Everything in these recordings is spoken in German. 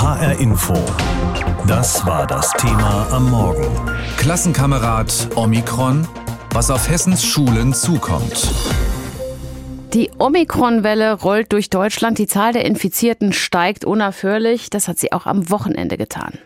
HR Info. Das war das Thema am Morgen. Klassenkamerad Omikron, was auf Hessens Schulen zukommt. Die Omikron-Welle rollt durch Deutschland. Die Zahl der Infizierten steigt unaufhörlich. Das hat sie auch am Wochenende getan.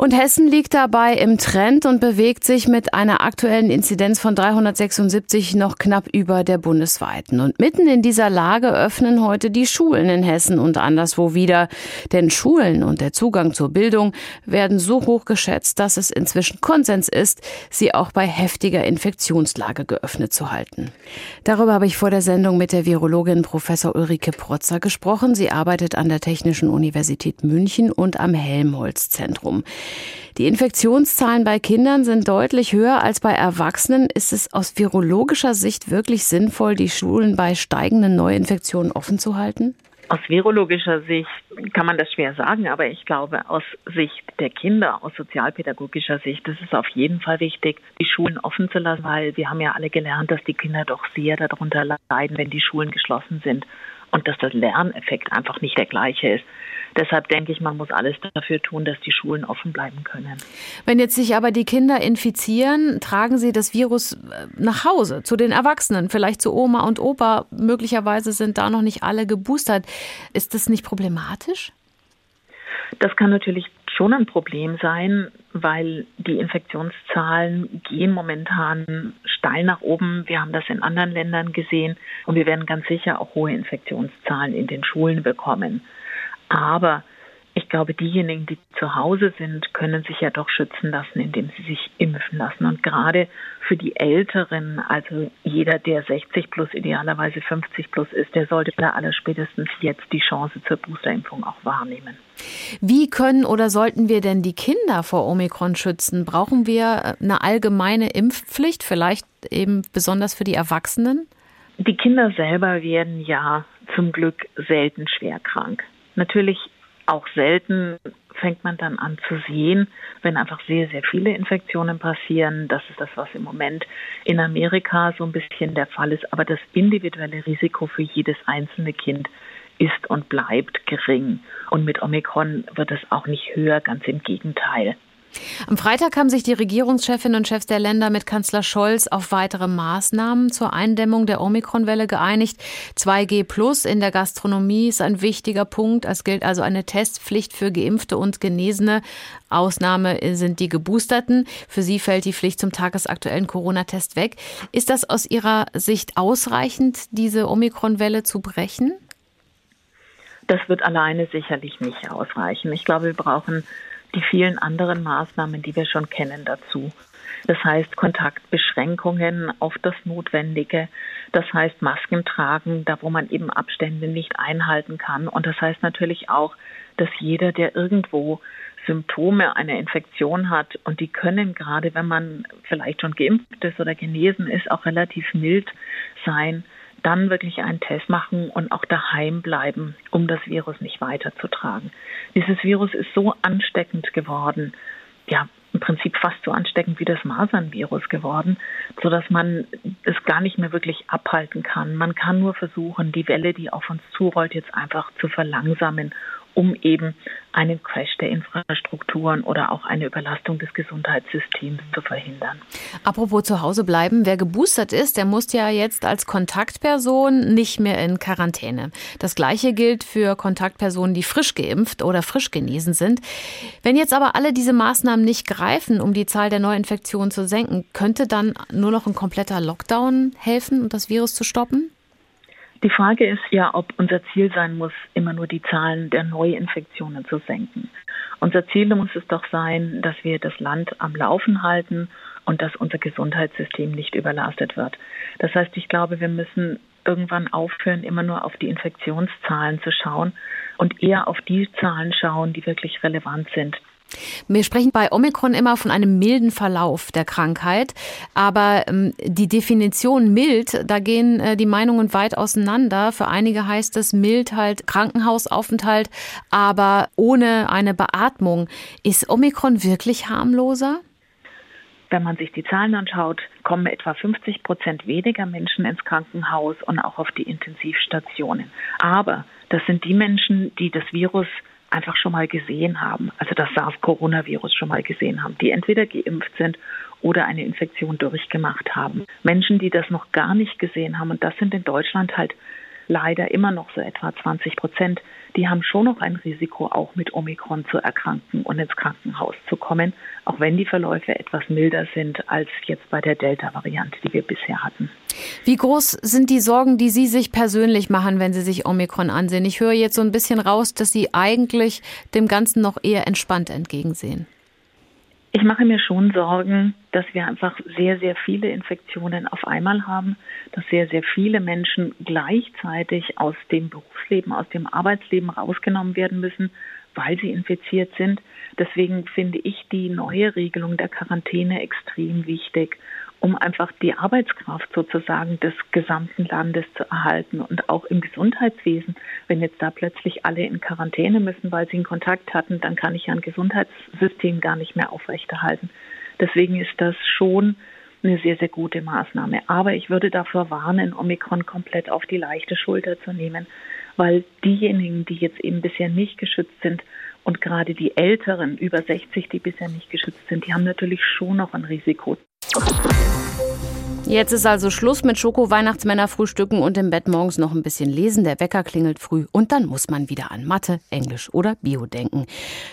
Und Hessen liegt dabei im Trend und bewegt sich mit einer aktuellen Inzidenz von 376 noch knapp über der bundesweiten. Und mitten in dieser Lage öffnen heute die Schulen in Hessen und anderswo wieder. Denn Schulen und der Zugang zur Bildung werden so hoch geschätzt, dass es inzwischen Konsens ist, sie auch bei heftiger Infektionslage geöffnet zu halten. Darüber habe ich vor der Sendung mit der Virologin Professor Ulrike Protzer gesprochen. Sie arbeitet an der Technischen Universität München und am Helmholtz-Zentrum. Die Infektionszahlen bei Kindern sind deutlich höher als bei Erwachsenen. Ist es aus virologischer Sicht wirklich sinnvoll, die Schulen bei steigenden Neuinfektionen offen zu halten? Aus virologischer Sicht kann man das schwer sagen, aber ich glaube, aus Sicht der Kinder, aus sozialpädagogischer Sicht, ist es auf jeden Fall wichtig, die Schulen offen zu lassen, weil wir haben ja alle gelernt, dass die Kinder doch sehr darunter leiden, wenn die Schulen geschlossen sind und dass der Lerneffekt einfach nicht der gleiche ist. Deshalb denke ich, man muss alles dafür tun, dass die Schulen offen bleiben können. Wenn jetzt sich aber die Kinder infizieren, tragen sie das Virus äh, nach Hause zu den Erwachsenen, vielleicht zu Oma und Opa. Möglicherweise sind da noch nicht alle geboostert. Ist das nicht problematisch? Das kann natürlich schon ein Problem sein, weil die Infektionszahlen gehen momentan steil nach oben. Wir haben das in anderen Ländern gesehen und wir werden ganz sicher auch hohe Infektionszahlen in den Schulen bekommen. Aber ich glaube, diejenigen, die zu Hause sind, können sich ja doch schützen lassen, indem sie sich impfen lassen. Und gerade für die Älteren, also jeder, der 60 plus, idealerweise 50 plus ist, der sollte da aller spätestens jetzt die Chance zur Boosterimpfung auch wahrnehmen. Wie können oder sollten wir denn die Kinder vor Omikron schützen? Brauchen wir eine allgemeine Impfpflicht, vielleicht eben besonders für die Erwachsenen? Die Kinder selber werden ja zum Glück selten schwer krank. Natürlich auch selten fängt man dann an zu sehen, wenn einfach sehr, sehr viele Infektionen passieren. Das ist das, was im Moment in Amerika so ein bisschen der Fall ist. Aber das individuelle Risiko für jedes einzelne Kind ist und bleibt gering. Und mit Omikron wird es auch nicht höher, ganz im Gegenteil. Am Freitag haben sich die Regierungschefinnen und Chefs der Länder mit Kanzler Scholz auf weitere Maßnahmen zur Eindämmung der Omikronwelle geeinigt. 2G Plus in der Gastronomie ist ein wichtiger Punkt. Es gilt also eine Testpflicht für Geimpfte und Genesene. Ausnahme sind die Geboosterten. Für sie fällt die Pflicht zum tagesaktuellen Corona-Test weg. Ist das aus Ihrer Sicht ausreichend, diese Omikronwelle zu brechen? Das wird alleine sicherlich nicht ausreichen. Ich glaube, wir brauchen die vielen anderen Maßnahmen, die wir schon kennen dazu. Das heißt Kontaktbeschränkungen auf das Notwendige. Das heißt Masken tragen, da wo man eben Abstände nicht einhalten kann. Und das heißt natürlich auch, dass jeder, der irgendwo Symptome einer Infektion hat, und die können gerade, wenn man vielleicht schon geimpft ist oder genesen ist, auch relativ mild sein, dann wirklich einen Test machen und auch daheim bleiben, um das Virus nicht weiterzutragen. Dieses Virus ist so ansteckend geworden, ja, im Prinzip fast so ansteckend wie das Masernvirus geworden, so dass man es gar nicht mehr wirklich abhalten kann. Man kann nur versuchen, die Welle, die auf uns zurollt, jetzt einfach zu verlangsamen um eben einen Crash der Infrastrukturen oder auch eine Überlastung des Gesundheitssystems zu verhindern. Apropos zu Hause bleiben, wer geboostert ist, der muss ja jetzt als Kontaktperson nicht mehr in Quarantäne. Das gleiche gilt für Kontaktpersonen, die frisch geimpft oder frisch genesen sind. Wenn jetzt aber alle diese Maßnahmen nicht greifen, um die Zahl der Neuinfektionen zu senken, könnte dann nur noch ein kompletter Lockdown helfen, um das Virus zu stoppen? Die Frage ist ja, ob unser Ziel sein muss, immer nur die Zahlen der Neuinfektionen zu senken. Unser Ziel muss es doch sein, dass wir das Land am Laufen halten und dass unser Gesundheitssystem nicht überlastet wird. Das heißt, ich glaube, wir müssen irgendwann aufhören, immer nur auf die Infektionszahlen zu schauen und eher auf die Zahlen schauen, die wirklich relevant sind. Wir sprechen bei Omikron immer von einem milden Verlauf der Krankheit, aber ähm, die Definition mild, da gehen äh, die Meinungen weit auseinander. Für einige heißt es mild halt Krankenhausaufenthalt, aber ohne eine Beatmung. Ist Omikron wirklich harmloser? Wenn man sich die Zahlen anschaut, kommen etwa 50 Prozent weniger Menschen ins Krankenhaus und auch auf die Intensivstationen. Aber Das sind die Menschen, die das Virus einfach schon mal gesehen haben, also das SARS-Coronavirus schon mal gesehen haben, die entweder geimpft sind oder eine Infektion durchgemacht haben. Menschen, die das noch gar nicht gesehen haben, und das sind in Deutschland halt leider immer noch so etwa 20 Prozent, die haben schon noch ein Risiko, auch mit Omikron zu erkranken und ins Krankenhaus zu kommen, auch wenn die Verläufe etwas milder sind als jetzt bei der Delta-Variante, die wir bisher hatten. Wie groß sind die Sorgen, die Sie sich persönlich machen, wenn Sie sich Omikron ansehen? Ich höre jetzt so ein bisschen raus, dass Sie eigentlich dem Ganzen noch eher entspannt entgegensehen. Ich mache mir schon Sorgen, dass wir einfach sehr, sehr viele Infektionen auf einmal haben, dass sehr, sehr viele Menschen gleichzeitig aus dem Berufsleben, aus dem Arbeitsleben rausgenommen werden müssen, weil sie infiziert sind. Deswegen finde ich die neue Regelung der Quarantäne extrem wichtig um einfach die Arbeitskraft sozusagen des gesamten Landes zu erhalten und auch im Gesundheitswesen. Wenn jetzt da plötzlich alle in Quarantäne müssen, weil sie einen Kontakt hatten, dann kann ich ja ein Gesundheitssystem gar nicht mehr aufrechterhalten. Deswegen ist das schon eine sehr, sehr gute Maßnahme. Aber ich würde dafür warnen, Omikron komplett auf die leichte Schulter zu nehmen, weil diejenigen, die jetzt eben bisher nicht geschützt sind, und gerade die Älteren über 60, die bisher nicht geschützt sind, die haben natürlich schon noch ein Risiko. Jetzt ist also Schluss mit Schoko-Weihnachtsmänner frühstücken und im Bett morgens noch ein bisschen lesen. Der Wecker klingelt früh und dann muss man wieder an Mathe, Englisch oder Bio denken.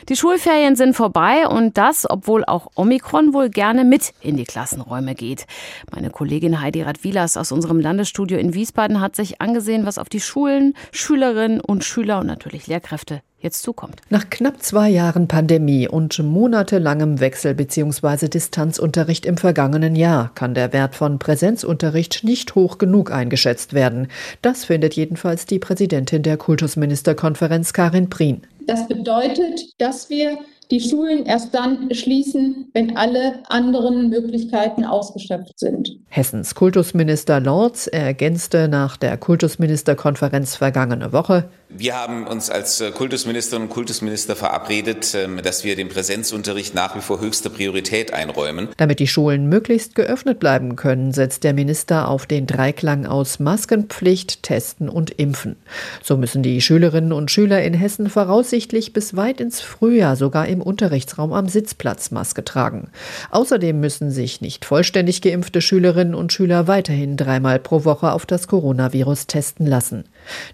Die Schulferien sind vorbei und das, obwohl auch Omikron wohl gerne mit in die Klassenräume geht. Meine Kollegin Heidi Radwilas aus unserem Landesstudio in Wiesbaden hat sich angesehen, was auf die Schulen, Schülerinnen und Schüler und natürlich Lehrkräfte jetzt zukommt. Nach knapp zwei Jahren Pandemie und monatelangem Wechsel bzw. Distanzunterricht im vergangenen Jahr kann der Wert von Präsenzunterricht nicht hoch genug eingeschätzt werden. Das findet jedenfalls die Präsidentin der Kultusministerkonferenz Karin Prien. Das bedeutet, dass wir die Schulen erst dann schließen, wenn alle anderen Möglichkeiten ausgeschöpft sind. Hessens Kultusminister Lorz ergänzte nach der Kultusministerkonferenz vergangene Woche, wir haben uns als äh, Kultusministerinnen und Kultusminister verabredet, ähm, dass wir dem Präsenzunterricht nach wie vor höchste Priorität einräumen. Damit die Schulen möglichst geöffnet bleiben können, setzt der Minister auf den Dreiklang aus Maskenpflicht, Testen und Impfen. So müssen die Schülerinnen und Schüler in Hessen voraussichtlich bis weit ins Frühjahr sogar im Unterrichtsraum am Sitzplatz Maske tragen. Außerdem müssen sich nicht vollständig geimpfte Schülerinnen und Schüler weiterhin dreimal pro Woche auf das Coronavirus testen lassen.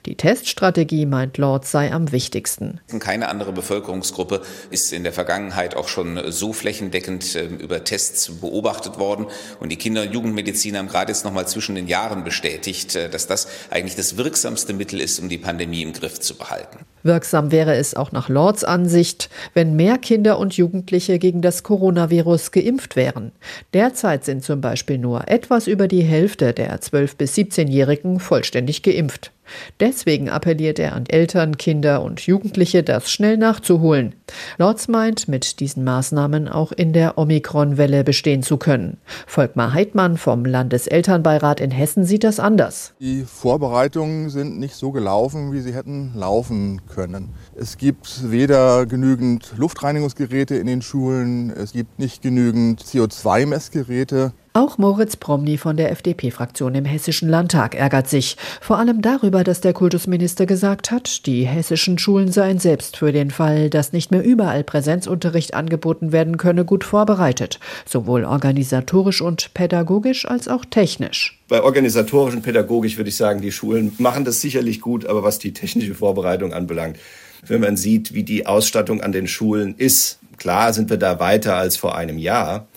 Die Teststrategie, meint Lord, sei am wichtigsten. Keine andere Bevölkerungsgruppe ist in der Vergangenheit auch schon so flächendeckend ähm, über Tests beobachtet worden. Und die Kinder- und Jugendmediziner haben gerade jetzt noch mal zwischen den Jahren bestätigt, äh, dass das eigentlich das wirksamste Mittel ist, um die Pandemie im Griff zu behalten. Wirksam wäre es auch nach Lords Ansicht, wenn mehr Kinder und Jugendliche gegen das Coronavirus geimpft wären. Derzeit sind zum Beispiel nur etwas über die Hälfte der 12- bis 17-Jährigen vollständig geimpft. Deswegen appelliert er an Eltern, Kinder und Jugendliche, das schnell nachzuholen. Lorz meint, mit diesen Maßnahmen auch in der Omikron-Welle bestehen zu können. Volkmar Heidmann vom Landeselternbeirat in Hessen sieht das anders. Die Vorbereitungen sind nicht so gelaufen, wie sie hätten laufen können. Es gibt weder genügend Luftreinigungsgeräte in den Schulen, es gibt nicht genügend CO2-Messgeräte. Auch Moritz Promny von der FDP-Fraktion im Hessischen Landtag ärgert sich. Vor allem darüber, dass der Kultusminister gesagt hat, die hessischen Schulen seien selbst für den Fall, dass nicht mehr überall Präsenzunterricht angeboten werden könne, gut vorbereitet. Sowohl organisatorisch und pädagogisch als auch technisch. Bei organisatorisch und pädagogisch würde ich sagen, die Schulen machen das sicherlich gut, aber was die technische Vorbereitung anbelangt, wenn man sieht, wie die Ausstattung an den Schulen ist, klar sind wir da weiter als vor einem Jahr.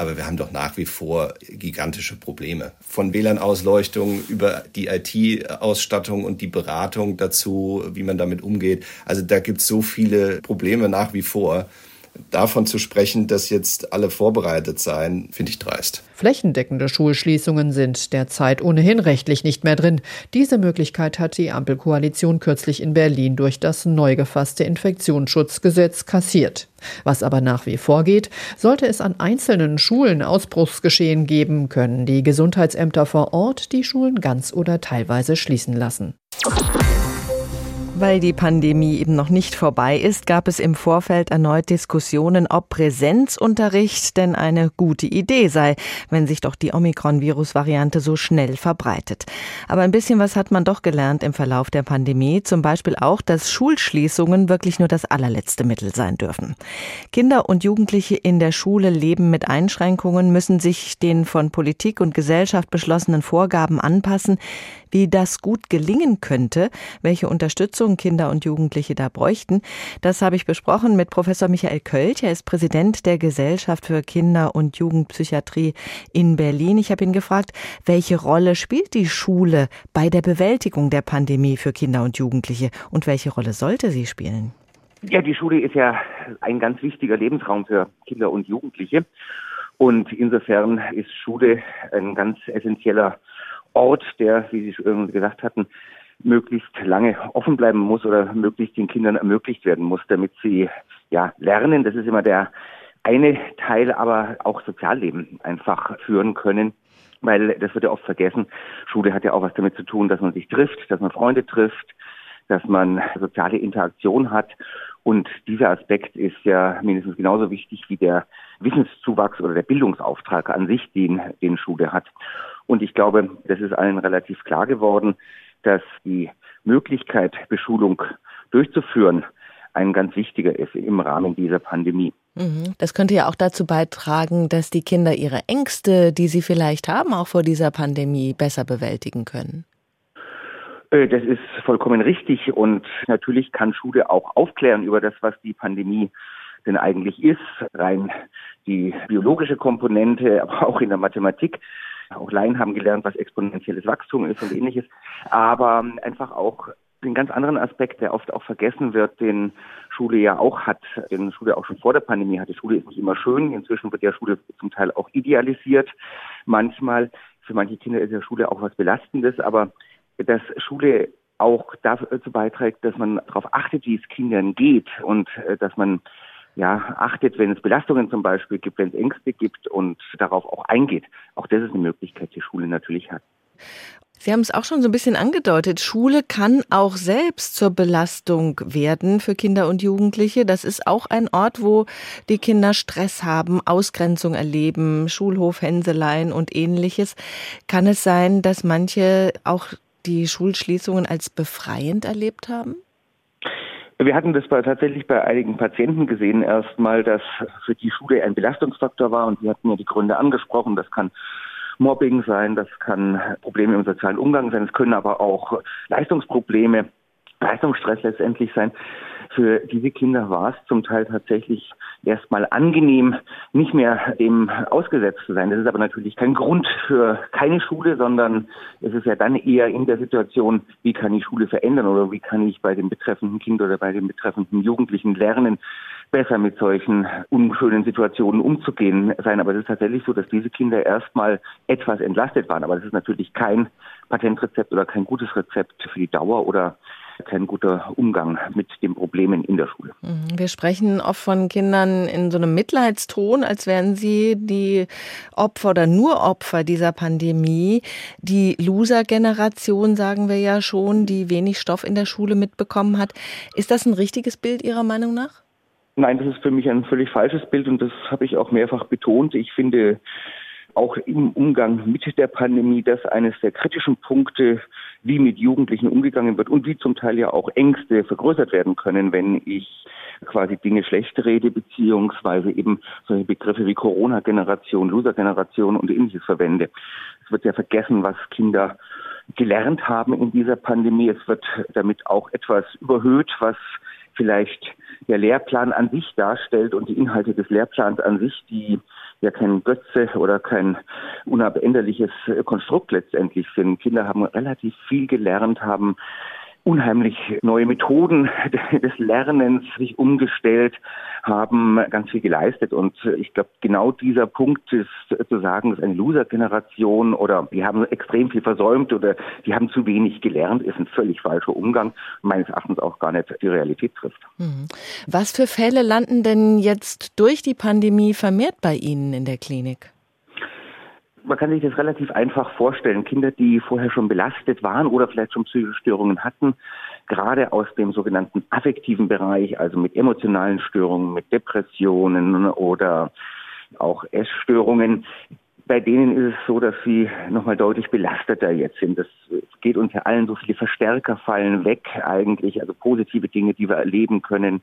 Aber wir haben doch nach wie vor gigantische Probleme. Von WLAN-Ausleuchtung über die IT-Ausstattung und die Beratung dazu, wie man damit umgeht. Also da gibt es so viele Probleme nach wie vor. Davon zu sprechen, dass jetzt alle vorbereitet seien, finde ich dreist. Flächendeckende Schulschließungen sind derzeit ohnehin rechtlich nicht mehr drin. Diese Möglichkeit hat die Ampelkoalition kürzlich in Berlin durch das neu gefasste Infektionsschutzgesetz kassiert. Was aber nach wie vor geht, sollte es an einzelnen Schulen Ausbruchsgeschehen geben, können die Gesundheitsämter vor Ort die Schulen ganz oder teilweise schließen lassen. Weil die Pandemie eben noch nicht vorbei ist, gab es im Vorfeld erneut Diskussionen, ob Präsenzunterricht denn eine gute Idee sei, wenn sich doch die Omikron-Virus-Variante so schnell verbreitet. Aber ein bisschen was hat man doch gelernt im Verlauf der Pandemie, zum Beispiel auch, dass Schulschließungen wirklich nur das allerletzte Mittel sein dürfen. Kinder und Jugendliche in der Schule leben mit Einschränkungen, müssen sich den von Politik und Gesellschaft beschlossenen Vorgaben anpassen. Wie das gut gelingen könnte, welche Unterstützung Kinder und Jugendliche da bräuchten, das habe ich besprochen mit Professor Michael Kölch. Er ist Präsident der Gesellschaft für Kinder- und Jugendpsychiatrie in Berlin. Ich habe ihn gefragt, welche Rolle spielt die Schule bei der Bewältigung der Pandemie für Kinder und Jugendliche und welche Rolle sollte sie spielen? Ja, die Schule ist ja ein ganz wichtiger Lebensraum für Kinder und Jugendliche. Und insofern ist Schule ein ganz essentieller Ort, der, wie Sie schon gesagt hatten, möglichst lange offen bleiben muss oder möglichst den Kindern ermöglicht werden muss, damit sie ja lernen. Das ist immer der eine Teil, aber auch Sozialleben einfach führen können. Weil das wird ja oft vergessen. Schule hat ja auch was damit zu tun, dass man sich trifft, dass man Freunde trifft, dass man soziale Interaktion hat. Und dieser Aspekt ist ja mindestens genauso wichtig wie der Wissenszuwachs oder der Bildungsauftrag an sich, den, den Schule hat. Und ich glaube, das ist allen relativ klar geworden, dass die Möglichkeit, Beschulung durchzuführen, ein ganz wichtiger ist im Rahmen dieser Pandemie. Mhm. Das könnte ja auch dazu beitragen, dass die Kinder ihre Ängste, die sie vielleicht haben, auch vor dieser Pandemie besser bewältigen können. Äh, das ist vollkommen richtig und natürlich kann Schule auch aufklären über das, was die Pandemie denn eigentlich ist, rein die biologische Komponente, aber auch in der Mathematik. Auch Laien haben gelernt, was exponentielles Wachstum ist und ähnliches. Aber einfach auch den ganz anderen Aspekt, der oft auch vergessen wird, den Schule ja auch hat, den Schule auch schon vor der Pandemie hatte. Schule ist nicht immer schön. Inzwischen wird ja Schule zum Teil auch idealisiert. Manchmal, für manche Kinder ist ja Schule auch was Belastendes, aber dass Schule auch dazu beiträgt, dass man darauf achtet, wie es Kindern geht und äh, dass man ja, achtet, wenn es Belastungen zum Beispiel gibt, wenn es Ängste gibt und darauf auch eingeht. Auch das ist eine Möglichkeit, die Schule natürlich hat. Sie haben es auch schon so ein bisschen angedeutet. Schule kann auch selbst zur Belastung werden für Kinder und Jugendliche. Das ist auch ein Ort, wo die Kinder Stress haben, Ausgrenzung erleben, Schulhof, Hänseleien und ähnliches. Kann es sein, dass manche auch die Schulschließungen als befreiend erlebt haben? Wir hatten das bei, tatsächlich bei einigen Patienten gesehen, erstmal, dass für die Schule ein Belastungsfaktor war und Sie hatten ja die Gründe angesprochen. Das kann Mobbing sein, das kann Probleme im sozialen Umgang sein, es können aber auch Leistungsprobleme, Leistungsstress letztendlich sein. Für diese Kinder war es zum Teil tatsächlich erstmal angenehm, nicht mehr dem ausgesetzt zu sein. Das ist aber natürlich kein Grund für keine Schule, sondern es ist ja dann eher in der Situation, wie kann ich Schule verändern oder wie kann ich bei dem betreffenden Kind oder bei dem betreffenden Jugendlichen lernen, besser mit solchen unschönen Situationen umzugehen sein. Aber es ist tatsächlich so, dass diese Kinder erstmal etwas entlastet waren. Aber das ist natürlich kein Patentrezept oder kein gutes Rezept für die Dauer oder kein guter Umgang mit den Problemen in der Schule. Mhm. Wir sprechen oft von Kindern in so einem Mitleidston, als wären sie die Opfer oder nur Opfer dieser Pandemie. Die Loser-Generation, sagen wir ja schon, die wenig Stoff in der Schule mitbekommen hat. Ist das ein richtiges Bild Ihrer Meinung nach? Nein, das ist für mich ein völlig falsches Bild und das habe ich auch mehrfach betont. Ich finde, auch im Umgang mit der Pandemie das eines der kritischen Punkte, wie mit Jugendlichen umgegangen wird und wie zum Teil ja auch Ängste vergrößert werden können, wenn ich quasi Dinge schlecht rede, beziehungsweise eben solche Begriffe wie Corona-Generation, Loser-Generation und ähnliches verwende. Es wird ja vergessen, was Kinder gelernt haben in dieser Pandemie. Es wird damit auch etwas überhöht, was vielleicht der Lehrplan an sich darstellt und die Inhalte des Lehrplans an sich, die ja kein Götze oder kein unabänderliches Konstrukt letztendlich sind. Kinder haben relativ viel gelernt, haben unheimlich neue Methoden des Lernens sich umgestellt, haben ganz viel geleistet. Und ich glaube, genau dieser Punkt ist zu sagen, dass eine Loser-Generation oder die haben extrem viel versäumt oder die haben zu wenig gelernt, ist ein völlig falscher Umgang, meines Erachtens auch gar nicht die Realität trifft. Mhm. Was für Fälle landen denn jetzt durch die Pandemie vermehrt bei Ihnen in der Klinik? Man kann sich das relativ einfach vorstellen. Kinder, die vorher schon belastet waren oder vielleicht schon psychische Störungen hatten, gerade aus dem sogenannten affektiven Bereich, also mit emotionalen Störungen, mit Depressionen oder auch Essstörungen, bei denen ist es so, dass sie nochmal deutlich belasteter jetzt sind. Das geht ja allen so viele Verstärker fallen weg eigentlich, also positive Dinge, die wir erleben können,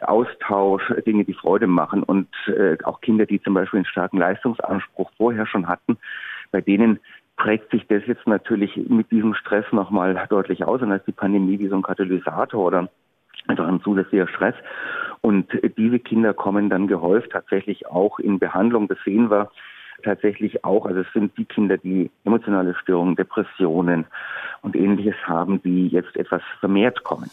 Austausch, Dinge, die Freude machen und äh, auch Kinder, die zum Beispiel einen starken Leistungsanspruch vorher schon hatten, bei denen prägt sich das jetzt natürlich mit diesem Stress nochmal deutlich aus und als die Pandemie wie so ein Katalysator oder einfach ein zusätzlicher Stress. Und diese Kinder kommen dann gehäuft tatsächlich auch in Behandlung. Das sehen wir tatsächlich auch, also es sind die Kinder, die emotionale Störungen, Depressionen und ähnliches haben, die jetzt etwas vermehrt kommen.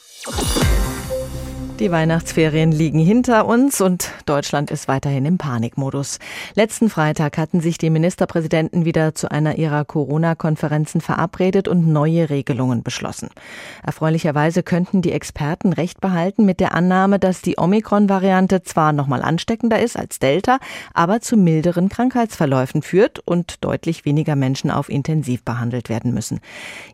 Die Weihnachtsferien liegen hinter uns und Deutschland ist weiterhin im Panikmodus. Letzten Freitag hatten sich die Ministerpräsidenten wieder zu einer ihrer Corona-Konferenzen verabredet und neue Regelungen beschlossen. Erfreulicherweise könnten die Experten recht behalten mit der Annahme, dass die Omikron-Variante zwar nochmal ansteckender ist als Delta, aber zu milderen Krankheitsverläufen führt und deutlich weniger Menschen auf intensiv behandelt werden müssen.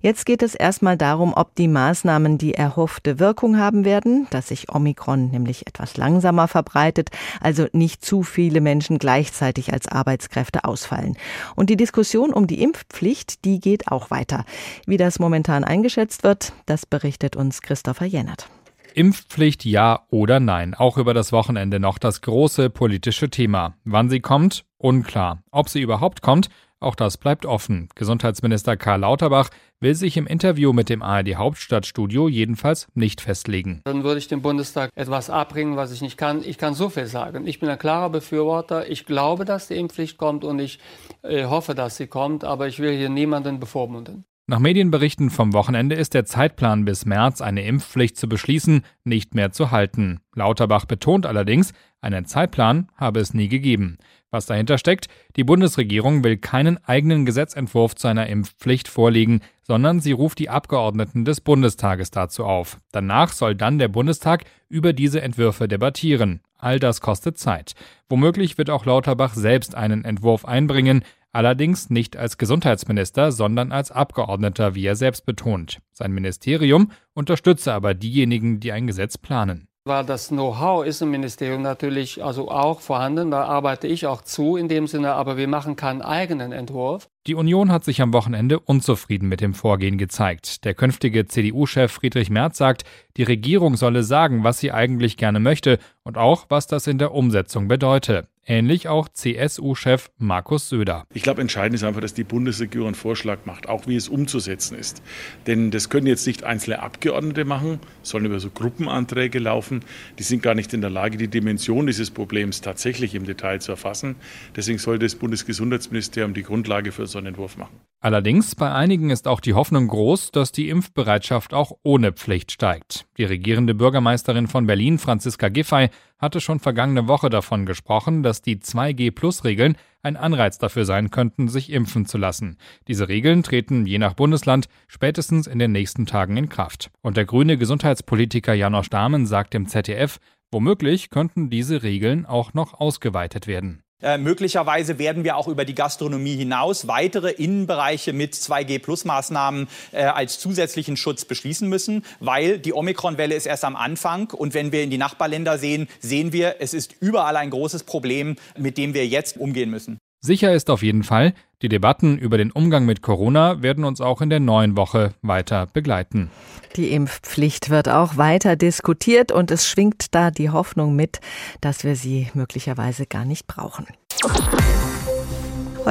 Jetzt geht es erstmal darum, ob die Maßnahmen die erhoffte Wirkung haben werden, dass sich Omikron nämlich etwas langsamer verbreitet, also nicht zu viele Menschen gleichzeitig als Arbeitskräfte ausfallen. Und die Diskussion um die Impfpflicht, die geht auch weiter. Wie das momentan eingeschätzt wird, das berichtet uns Christopher Jennert. Impfpflicht ja oder nein. Auch über das Wochenende noch das große politische Thema. Wann sie kommt, unklar. Ob sie überhaupt kommt, auch das bleibt offen. Gesundheitsminister Karl Lauterbach will sich im Interview mit dem ARD Hauptstadtstudio jedenfalls nicht festlegen. Dann würde ich dem Bundestag etwas abbringen, was ich nicht kann. Ich kann so viel sagen. Ich bin ein klarer Befürworter. Ich glaube, dass die Impfpflicht kommt und ich äh, hoffe, dass sie kommt, aber ich will hier niemanden bevormunden. Nach Medienberichten vom Wochenende ist der Zeitplan bis März eine Impfpflicht zu beschließen nicht mehr zu halten. Lauterbach betont allerdings, einen Zeitplan habe es nie gegeben. Was dahinter steckt, die Bundesregierung will keinen eigenen Gesetzentwurf zu einer Impfpflicht vorlegen, sondern sie ruft die Abgeordneten des Bundestages dazu auf. Danach soll dann der Bundestag über diese Entwürfe debattieren. All das kostet Zeit. Womöglich wird auch Lauterbach selbst einen Entwurf einbringen, allerdings nicht als Gesundheitsminister, sondern als Abgeordneter, wie er selbst betont. Sein Ministerium unterstütze aber diejenigen, die ein Gesetz planen weil das Know-how ist im Ministerium natürlich also auch vorhanden. Da arbeite ich auch zu in dem Sinne, aber wir machen keinen eigenen Entwurf. Die Union hat sich am Wochenende unzufrieden mit dem Vorgehen gezeigt. Der künftige CDU-Chef Friedrich Merz sagt, die Regierung solle sagen, was sie eigentlich gerne möchte und auch, was das in der Umsetzung bedeute. Ähnlich auch CSU-Chef Markus Söder. Ich glaube, entscheidend ist einfach, dass die Bundesregierung einen Vorschlag macht, auch wie es umzusetzen ist. Denn das können jetzt nicht einzelne Abgeordnete machen, sollen über so Gruppenanträge laufen. Die sind gar nicht in der Lage, die Dimension dieses Problems tatsächlich im Detail zu erfassen. Deswegen sollte das Bundesgesundheitsministerium die Grundlage für so einen Entwurf machen. Allerdings, bei einigen ist auch die Hoffnung groß, dass die Impfbereitschaft auch ohne Pflicht steigt. Die regierende Bürgermeisterin von Berlin, Franziska Giffey, hatte schon vergangene Woche davon gesprochen, dass die 2G-Plus-Regeln ein Anreiz dafür sein könnten, sich impfen zu lassen. Diese Regeln treten je nach Bundesland spätestens in den nächsten Tagen in Kraft. Und der grüne Gesundheitspolitiker Janosch Dahmen sagt im ZDF, womöglich könnten diese Regeln auch noch ausgeweitet werden. Äh, möglicherweise werden wir auch über die Gastronomie hinaus weitere Innenbereiche mit 2G-Plus-Maßnahmen äh, als zusätzlichen Schutz beschließen müssen, weil die Omikron-Welle ist erst am Anfang. Und wenn wir in die Nachbarländer sehen, sehen wir, es ist überall ein großes Problem, mit dem wir jetzt umgehen müssen. Sicher ist auf jeden Fall, die Debatten über den Umgang mit Corona werden uns auch in der neuen Woche weiter begleiten. Die Impfpflicht wird auch weiter diskutiert und es schwingt da die Hoffnung mit, dass wir sie möglicherweise gar nicht brauchen.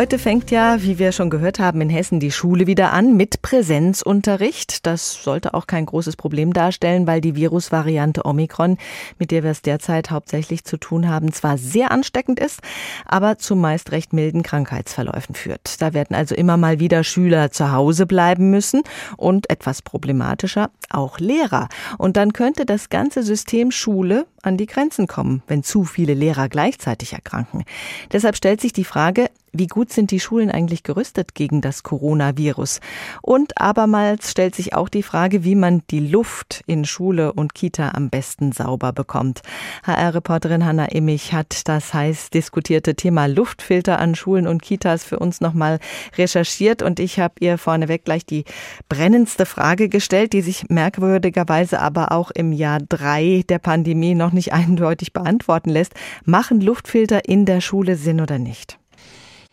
Heute fängt ja, wie wir schon gehört haben, in Hessen die Schule wieder an mit Präsenzunterricht. Das sollte auch kein großes Problem darstellen, weil die Virusvariante Omikron, mit der wir es derzeit hauptsächlich zu tun haben, zwar sehr ansteckend ist, aber zu meist recht milden Krankheitsverläufen führt. Da werden also immer mal wieder Schüler zu Hause bleiben müssen und etwas problematischer auch Lehrer. Und dann könnte das ganze System Schule an die Grenzen kommen, wenn zu viele Lehrer gleichzeitig erkranken. Deshalb stellt sich die Frage, wie gut sind die Schulen eigentlich gerüstet gegen das Coronavirus? Und abermals stellt sich auch die Frage, wie man die Luft in Schule und Kita am besten sauber bekommt. HR-Reporterin Hanna Immich hat das heiß diskutierte Thema Luftfilter an Schulen und Kitas für uns nochmal recherchiert und ich habe ihr vorneweg gleich die brennendste Frage gestellt, die sich merkwürdigerweise aber auch im Jahr drei der Pandemie noch nicht eindeutig beantworten lässt. Machen Luftfilter in der Schule Sinn oder nicht?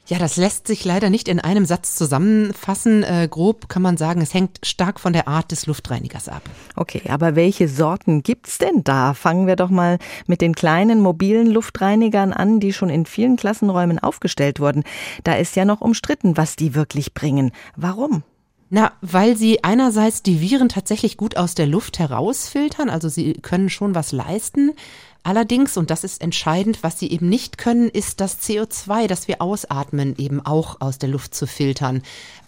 Ja, das lässt sich leider nicht in einem Satz zusammenfassen. Äh, grob kann man sagen, es hängt stark von der Art des Luftreinigers ab. Okay, aber welche Sorten gibt's denn da? Fangen wir doch mal mit den kleinen mobilen Luftreinigern an, die schon in vielen Klassenräumen aufgestellt wurden. Da ist ja noch umstritten, was die wirklich bringen. Warum? Na, weil sie einerseits die Viren tatsächlich gut aus der Luft herausfiltern, also sie können schon was leisten. Allerdings, und das ist entscheidend, was sie eben nicht können, ist das CO2, das wir ausatmen, eben auch aus der Luft zu filtern.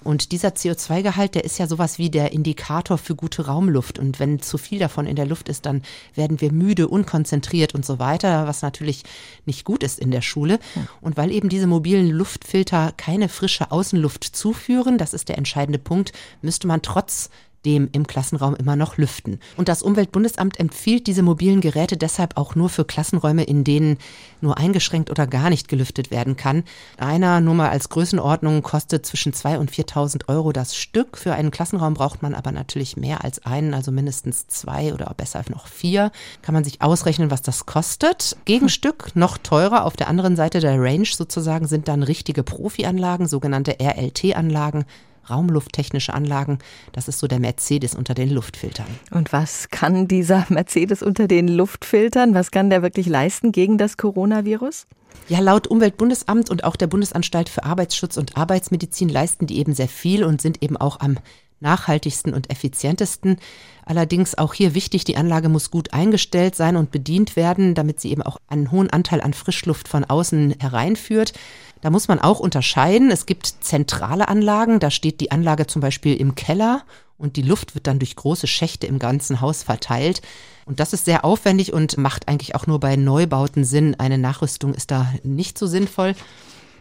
Und dieser CO2-Gehalt, der ist ja sowas wie der Indikator für gute Raumluft. Und wenn zu viel davon in der Luft ist, dann werden wir müde, unkonzentriert und so weiter, was natürlich nicht gut ist in der Schule. Und weil eben diese mobilen Luftfilter keine frische Außenluft zuführen, das ist der entscheidende Punkt, müsste man trotz dem im Klassenraum immer noch lüften. Und das Umweltbundesamt empfiehlt diese mobilen Geräte deshalb auch nur für Klassenräume, in denen nur eingeschränkt oder gar nicht gelüftet werden kann. Einer, nur mal als Größenordnung, kostet zwischen 2.000 und 4.000 Euro das Stück. Für einen Klassenraum braucht man aber natürlich mehr als einen, also mindestens zwei oder besser noch vier. Kann man sich ausrechnen, was das kostet. Gegenstück, noch teurer, auf der anderen Seite der Range sozusagen, sind dann richtige Profi-Anlagen, sogenannte RLT-Anlagen raumlufttechnische Anlagen. Das ist so der Mercedes unter den Luftfiltern. Und was kann dieser Mercedes unter den Luftfiltern? Was kann der wirklich leisten gegen das Coronavirus? Ja, laut Umweltbundesamt und auch der Bundesanstalt für Arbeitsschutz und Arbeitsmedizin leisten die eben sehr viel und sind eben auch am nachhaltigsten und effizientesten. Allerdings auch hier wichtig, die Anlage muss gut eingestellt sein und bedient werden, damit sie eben auch einen hohen Anteil an Frischluft von außen hereinführt. Da muss man auch unterscheiden. Es gibt zentrale Anlagen, da steht die Anlage zum Beispiel im Keller und die Luft wird dann durch große Schächte im ganzen Haus verteilt. Und das ist sehr aufwendig und macht eigentlich auch nur bei Neubauten Sinn. Eine Nachrüstung ist da nicht so sinnvoll.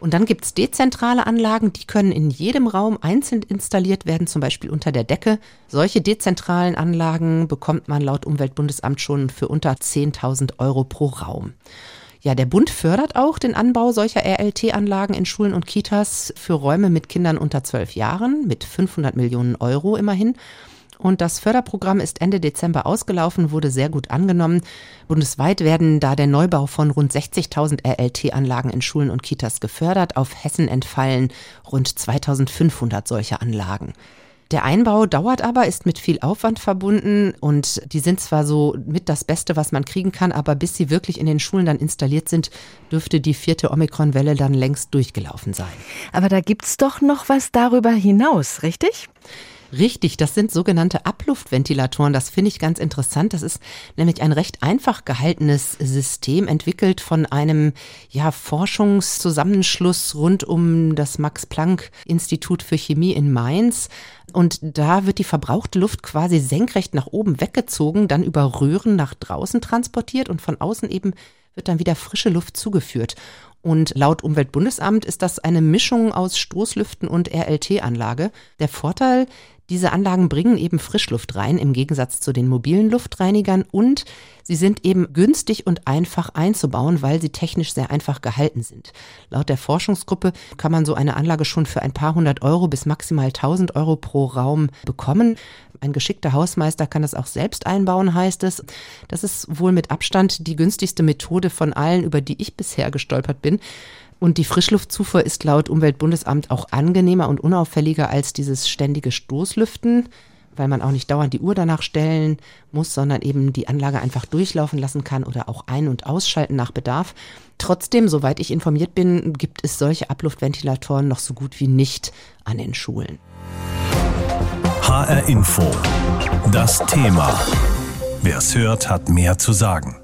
Und dann gibt's dezentrale Anlagen, die können in jedem Raum einzeln installiert werden, zum Beispiel unter der Decke. Solche dezentralen Anlagen bekommt man laut Umweltbundesamt schon für unter 10.000 Euro pro Raum. Ja, der Bund fördert auch den Anbau solcher RLT-Anlagen in Schulen und Kitas für Räume mit Kindern unter zwölf Jahren mit 500 Millionen Euro immerhin. Und das Förderprogramm ist Ende Dezember ausgelaufen, wurde sehr gut angenommen. Bundesweit werden da der Neubau von rund 60.000 RLT-Anlagen in Schulen und Kitas gefördert. Auf Hessen entfallen rund 2500 solcher Anlagen. Der Einbau dauert aber, ist mit viel Aufwand verbunden und die sind zwar so mit das Beste, was man kriegen kann, aber bis sie wirklich in den Schulen dann installiert sind, dürfte die vierte Omikron-Welle dann längst durchgelaufen sein. Aber da gibt's doch noch was darüber hinaus, richtig? Richtig, das sind sogenannte Abluftventilatoren. Das finde ich ganz interessant. Das ist nämlich ein recht einfach gehaltenes System, entwickelt von einem ja, Forschungszusammenschluss rund um das Max-Planck-Institut für Chemie in Mainz. Und da wird die verbrauchte Luft quasi senkrecht nach oben weggezogen, dann über Röhren nach draußen transportiert und von außen eben wird dann wieder frische Luft zugeführt. Und laut Umweltbundesamt ist das eine Mischung aus Stoßlüften und RLT-Anlage. Der Vorteil, diese Anlagen bringen eben Frischluft rein im Gegensatz zu den mobilen Luftreinigern und sie sind eben günstig und einfach einzubauen, weil sie technisch sehr einfach gehalten sind. Laut der Forschungsgruppe kann man so eine Anlage schon für ein paar hundert Euro bis maximal 1000 Euro pro Raum bekommen. Ein geschickter Hausmeister kann das auch selbst einbauen, heißt es. Das ist wohl mit Abstand die günstigste Methode von allen, über die ich bisher gestolpert bin. Und die Frischluftzufuhr ist laut Umweltbundesamt auch angenehmer und unauffälliger als dieses ständige Stoßlüften, weil man auch nicht dauernd die Uhr danach stellen muss, sondern eben die Anlage einfach durchlaufen lassen kann oder auch ein- und ausschalten nach Bedarf. Trotzdem, soweit ich informiert bin, gibt es solche Abluftventilatoren noch so gut wie nicht an den Schulen. HR Info. Das Thema. Wer es hört, hat mehr zu sagen.